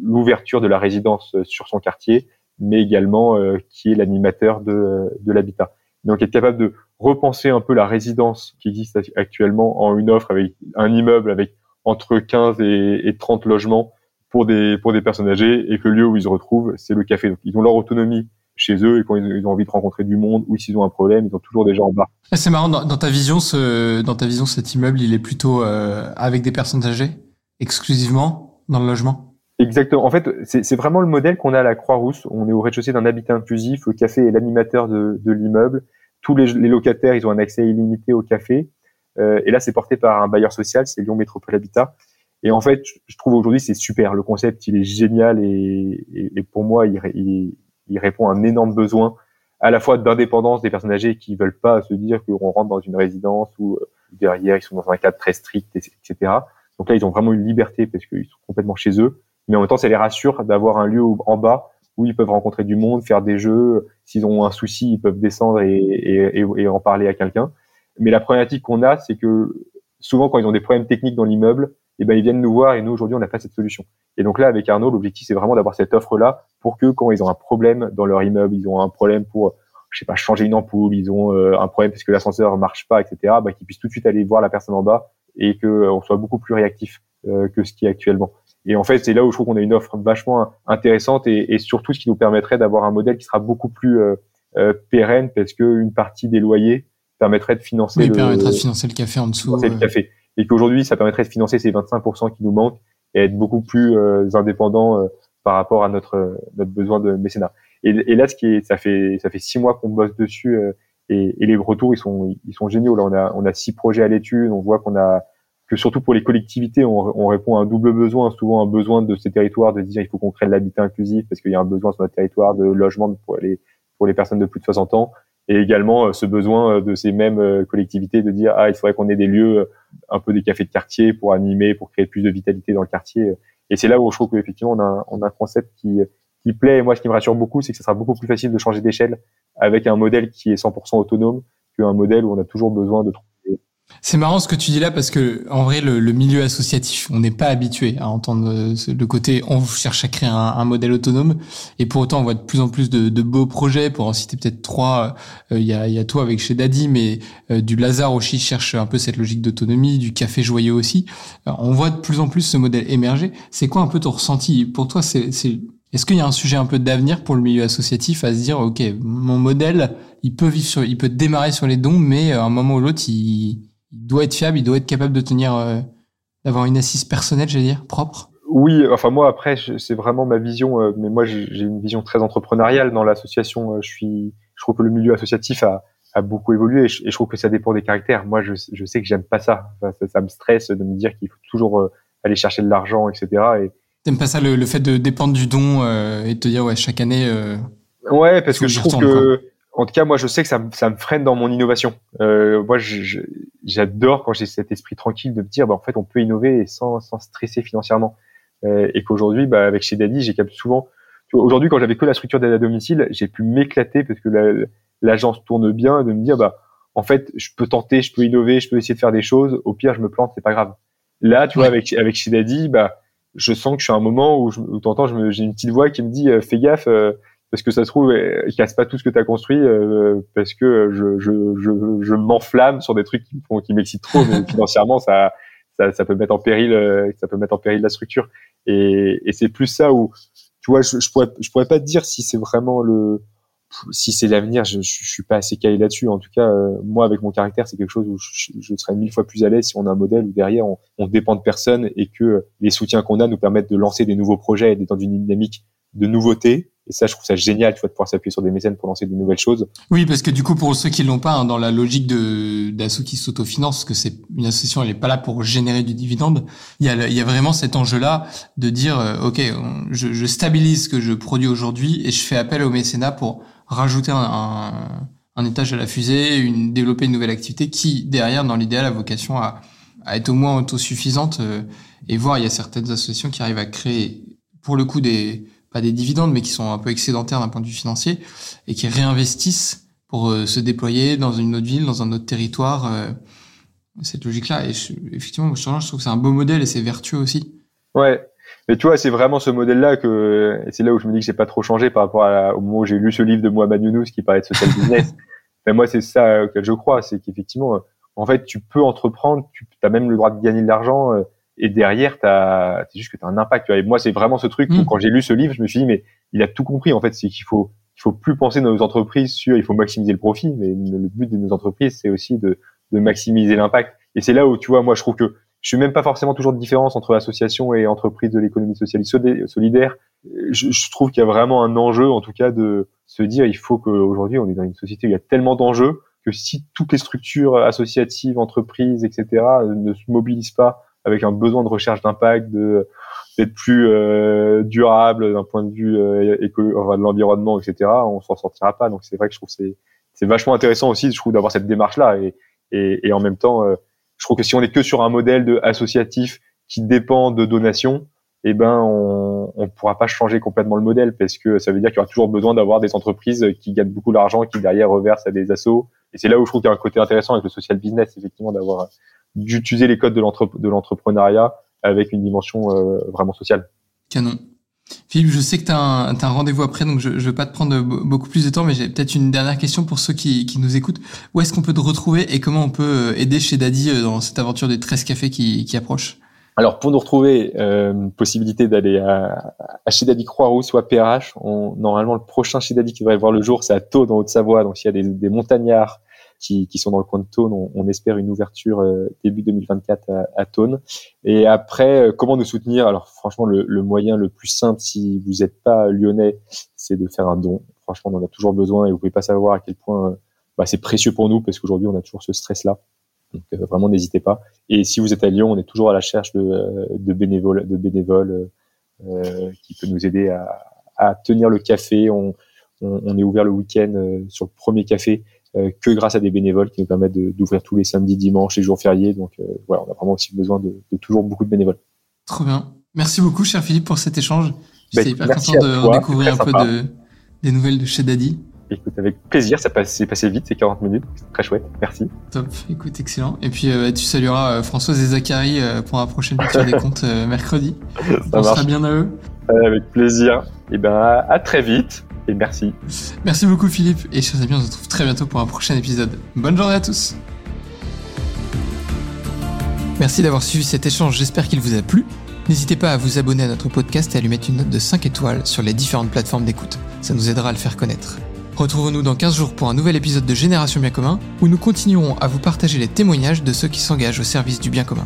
[SPEAKER 2] l'ouverture de la résidence sur son quartier, mais également qui est l'animateur de, de l'habitat. Donc être capable de repenser un peu la résidence qui existe actuellement en une offre avec un immeuble avec entre 15 et, et 30 logements pour des pour des personnes âgées et que le lieu où ils se retrouvent c'est le café. Donc ils ont leur autonomie chez eux et quand ils ont envie de rencontrer du monde ou s'ils ont un problème, ils ont toujours des gens en bas.
[SPEAKER 1] Ah, c'est marrant dans, ta vision, ce, dans ta vision, cet immeuble, il est plutôt euh, avec des personnes âgées, exclusivement dans le logement?
[SPEAKER 2] Exactement. En fait, c'est vraiment le modèle qu'on a à la Croix-Rousse. On est au rez-de-chaussée d'un habitat inclusif. Le café est l'animateur de, de l'immeuble. Tous les, les, locataires, ils ont un accès illimité au café. Euh, et là, c'est porté par un bailleur social, c'est Lyon Métropole Habitat. Et en fait, je trouve aujourd'hui c'est super. Le concept, il est génial et, et, et pour moi, il, il, il répond à un énorme besoin à la fois d'indépendance des personnes âgées qui veulent pas se dire qu'on rentre dans une résidence où euh, derrière ils sont dans un cadre très strict, etc. Donc là, ils ont vraiment une liberté parce qu'ils sont complètement chez eux. Mais en même temps, ça les rassure d'avoir un lieu en bas où ils peuvent rencontrer du monde, faire des jeux. S'ils ont un souci, ils peuvent descendre et, et, et en parler à quelqu'un. Mais la problématique qu'on a, c'est que souvent, quand ils ont des problèmes techniques dans l'immeuble, eh ben, ils viennent nous voir et nous, aujourd'hui, on n'a pas cette solution. Et donc là, avec Arnaud, l'objectif, c'est vraiment d'avoir cette offre-là pour que quand ils ont un problème dans leur immeuble, ils ont un problème pour, je sais pas, changer une ampoule, ils ont euh, un problème parce que l'ascenseur marche pas, etc., bah, qu'ils puissent tout de suite aller voir la personne en bas et qu'on euh, soit beaucoup plus réactif euh, que ce qui est actuellement. Et en fait, c'est là où je trouve qu'on a une offre vachement intéressante et, et, surtout ce qui nous permettrait d'avoir un modèle qui sera beaucoup plus pérenne parce qu'une partie des loyers permettrait de financer,
[SPEAKER 1] oui,
[SPEAKER 2] le,
[SPEAKER 1] permettrait de financer le café en dessous.
[SPEAKER 2] Le café et qu'aujourd'hui, ça permettrait de financer ces 25% qui nous manquent et être beaucoup plus euh, indépendant euh, par rapport à notre notre besoin de mécénat. Et, là, ce qui est, ça fait ça fait six mois qu'on bosse dessus euh, et, et, les retours ils sont ils sont géniaux. Là, on a on a six projets à l'étude. On voit qu'on a que surtout pour les collectivités, on, on, répond à un double besoin, souvent un besoin de ces territoires de dire il faut qu'on crée de l'habitat inclusif parce qu'il y a un besoin sur notre territoire de logement pour les pour les personnes de plus de 60 ans et également euh, ce besoin euh, de ces mêmes collectivités de dire ah il faudrait qu'on ait des lieux un peu des cafés de quartier pour animer pour créer plus de vitalité dans le quartier et c'est là où je trouve qu'effectivement on a, on a un concept qui qui plaît. Et moi ce qui me rassure beaucoup c'est que ce sera beaucoup plus facile de changer d'échelle avec un modèle qui est 100% autonome qu'un modèle où on a toujours besoin de
[SPEAKER 1] c'est marrant ce que tu dis là parce que en vrai le, milieu associatif, on n'est pas habitué à entendre euh, le côté on cherche à créer un, modèle autonome et pour autant on voit de plus en plus de, beaux projets. Pour en citer peut-être trois, euh, il y, a, y, toi avec chez Daddy, mais euh, du Lazare aussi cherche un peu cette logique d'autonomie, du Café Joyeux aussi. on voit de plus en plus ce modèle émerger. C'est quoi un peu ton ressenti? Pour toi, c'est est-ce qu'il y a un sujet un peu d'avenir pour le milieu associatif à se dire ok mon modèle il peut vivre sur, il peut démarrer sur les dons, mais à un moment ou l'autre il il doit être fiable, il doit être capable de tenir, euh, d'avoir une assise personnelle, j'allais dire, propre.
[SPEAKER 2] Oui, enfin moi après c'est vraiment ma vision, euh, mais moi j'ai une vision très entrepreneuriale dans l'association. Euh, je suis, je trouve que le milieu associatif a, a beaucoup évolué et je, trouve que ça dépend des caractères. Moi je, je sais que j'aime pas ça. ça. me stresse de me dire qu'il faut toujours aller chercher de l'argent, etc. Et
[SPEAKER 1] t'aimes pas ça le, le, fait de dépendre du don et de te dire ouais chaque année.
[SPEAKER 2] ouais, parce que je trouve que en tout cas, moi, je sais que ça, ça me freine dans mon innovation. Euh, moi, j'adore quand j'ai cet esprit tranquille de me dire, bah, en fait, on peut innover sans, sans stresser financièrement. Euh, et qu'aujourd'hui, bah, avec chez Daddy, j'ai souvent. Aujourd'hui, quand j'avais que la structure d'aide à domicile, j'ai pu m'éclater parce que l'agence tourne bien, de me dire, bah, en fait, je peux tenter, je peux innover, je peux essayer de faire des choses. Au pire, je me plante, c'est pas grave. Là, tu vois, avec avec chez Daddy, bah, je sens que je suis à un moment où, je, où t'entends, j'ai une petite voix qui me dit, euh, fais gaffe. Euh, parce que ça se trouve, il casse pas tout ce que tu as construit euh, parce que je, je, je, je m'enflamme sur des trucs qui, qui m'excitent trop, mais *laughs* financièrement, ça, ça, ça, peut mettre en péril, euh, ça peut mettre en péril la structure. Et, et c'est plus ça où, tu vois, je, je pourrais, je pourrais pas te dire si c'est vraiment le, si c'est l'avenir, je, je, suis pas assez calé là-dessus. En tout cas, euh, moi, avec mon caractère, c'est quelque chose où je, je, serais mille fois plus à l'aise si on a un modèle où derrière on, on dépend de personne et que les soutiens qu'on a nous permettent de lancer des nouveaux projets et d'être dans une dynamique de nouveauté et ça, je trouve ça génial, tu vois, de pouvoir s'appuyer sur des mécènes pour lancer de nouvelles choses.
[SPEAKER 1] Oui, parce que du coup, pour ceux qui l'ont pas, hein, dans la logique de d'assaut qui s'autofinance, que c'est une association, elle est pas là pour générer du dividende. Il y a, il y a vraiment cet enjeu-là de dire, euh, ok, je, je, stabilise ce que je produis aujourd'hui et je fais appel au mécénat pour rajouter un, un, étage à la fusée, une, développer une nouvelle activité qui, derrière, dans l'idéal, a vocation à, à être au moins autosuffisante. Euh, et voir, il y a certaines associations qui arrivent à créer, pour le coup, des pas des dividendes, mais qui sont un peu excédentaires d'un point de vue financier et qui réinvestissent pour euh, se déployer dans une autre ville, dans un autre territoire. Euh, cette logique-là. Et effectivement, je trouve que c'est un beau modèle et c'est vertueux aussi.
[SPEAKER 2] Ouais. Mais tu vois, c'est vraiment ce modèle-là que, et c'est là où je me dis que j'ai pas trop changé par rapport au moment où j'ai lu ce livre de Mohamed Younous qui parlait de social *laughs* business. Mais moi, c'est ça auquel je crois, c'est qu'effectivement, en fait, tu peux entreprendre, tu as même le droit de gagner de l'argent, euh, et derrière t'as c'est juste que tu as un impact tu vois. et moi c'est vraiment ce truc où mm. quand j'ai lu ce livre je me suis dit mais il a tout compris en fait c'est qu'il faut il faut plus penser nos entreprises sur il faut maximiser le profit mais le but de nos entreprises c'est aussi de de maximiser l'impact et c'est là où tu vois moi je trouve que je suis même pas forcément toujours de différence entre association et entreprise de l'économie sociale solidaire je, je trouve qu'il y a vraiment un enjeu en tout cas de se dire il faut qu'aujourd'hui on est dans une société où il y a tellement d'enjeux que si toutes les structures associatives, entreprises, etc., ne se mobilisent pas avec un besoin de recherche d'impact, de d'être plus euh, durable d'un point de vue euh, enfin, de l'environnement, etc. On s'en sortira pas. Donc c'est vrai que je trouve c'est c'est vachement intéressant aussi, je trouve, d'avoir cette démarche là et, et, et en même temps, euh, je trouve que si on est que sur un modèle de associatif qui dépend de donations, eh ben on on pourra pas changer complètement le modèle parce que ça veut dire qu'il y aura toujours besoin d'avoir des entreprises qui gagnent beaucoup d'argent qui derrière reversent à des assos et c'est là où je trouve qu'il y a un côté intéressant avec le social business effectivement d'avoir d'utiliser les codes de l'entrepreneuriat avec une dimension euh, vraiment sociale.
[SPEAKER 1] Canon. Philippe, je sais que tu as un, un rendez-vous après, donc je ne vais pas te prendre beaucoup plus de temps, mais j'ai peut-être une dernière question pour ceux qui, qui nous écoutent. Où est-ce qu'on peut te retrouver et comment on peut euh, aider chez Daddy euh, dans cette aventure des 13 cafés qui, qui approche?
[SPEAKER 2] Alors, pour nous retrouver, euh, possibilité d'aller à, à, chez Daddy Croix-Rousse ou à PRH. On, normalement, le prochain chez Daddy qui devrait voir le jour, c'est à Taux, dans Haute-Savoie. Donc, il y a des, des montagnards qui, qui, sont dans le coin de Tône. On, on espère une ouverture euh, début 2024 à, à Tône. Et après, euh, comment nous soutenir? Alors franchement, le, le, moyen le plus simple, si vous n'êtes pas lyonnais, c'est de faire un don. Franchement, on en a toujours besoin et vous pouvez pas savoir à quel point bah, c'est précieux pour nous parce qu'aujourd'hui, on a toujours ce stress-là. Donc euh, vraiment, n'hésitez pas. Et si vous êtes à Lyon, on est toujours à la recherche de, de bénévoles, de bénévoles euh, qui peut nous aider à, à tenir le café. On, on, on est ouvert le week-end sur le premier café euh, que grâce à des bénévoles qui nous permettent d'ouvrir tous les samedis, dimanches et jours fériés. Donc euh, voilà, on a vraiment aussi besoin de, de, toujours beaucoup de bénévoles.
[SPEAKER 1] Trop bien. Merci beaucoup, cher Philippe, pour cet échange. J'étais bah, hyper content de découvrir un peu de, des nouvelles de chez Daddy.
[SPEAKER 2] Écoute, avec plaisir, ça passe, passé vite, ces 40 minutes. Très chouette, merci.
[SPEAKER 1] Top, écoute, excellent. Et puis euh, tu salueras euh, Françoise et Zachary euh, pour la prochaine lecture des comptes euh, mercredi. *laughs*
[SPEAKER 2] Ça
[SPEAKER 1] On sera
[SPEAKER 2] marche.
[SPEAKER 1] bien à eux.
[SPEAKER 2] Euh, avec plaisir. Et ben, à, à très vite. Et merci.
[SPEAKER 1] Merci beaucoup Philippe. Et chers amis, on se retrouve très bientôt pour un prochain épisode. Bonne journée à tous. Merci d'avoir suivi cet échange, j'espère qu'il vous a plu. N'hésitez pas à vous abonner à notre podcast et à lui mettre une note de 5 étoiles sur les différentes plateformes d'écoute. Ça nous aidera à le faire connaître. Retrouvons-nous dans 15 jours pour un nouvel épisode de Génération Bien Commun, où nous continuerons à vous partager les témoignages de ceux qui s'engagent au service du bien commun.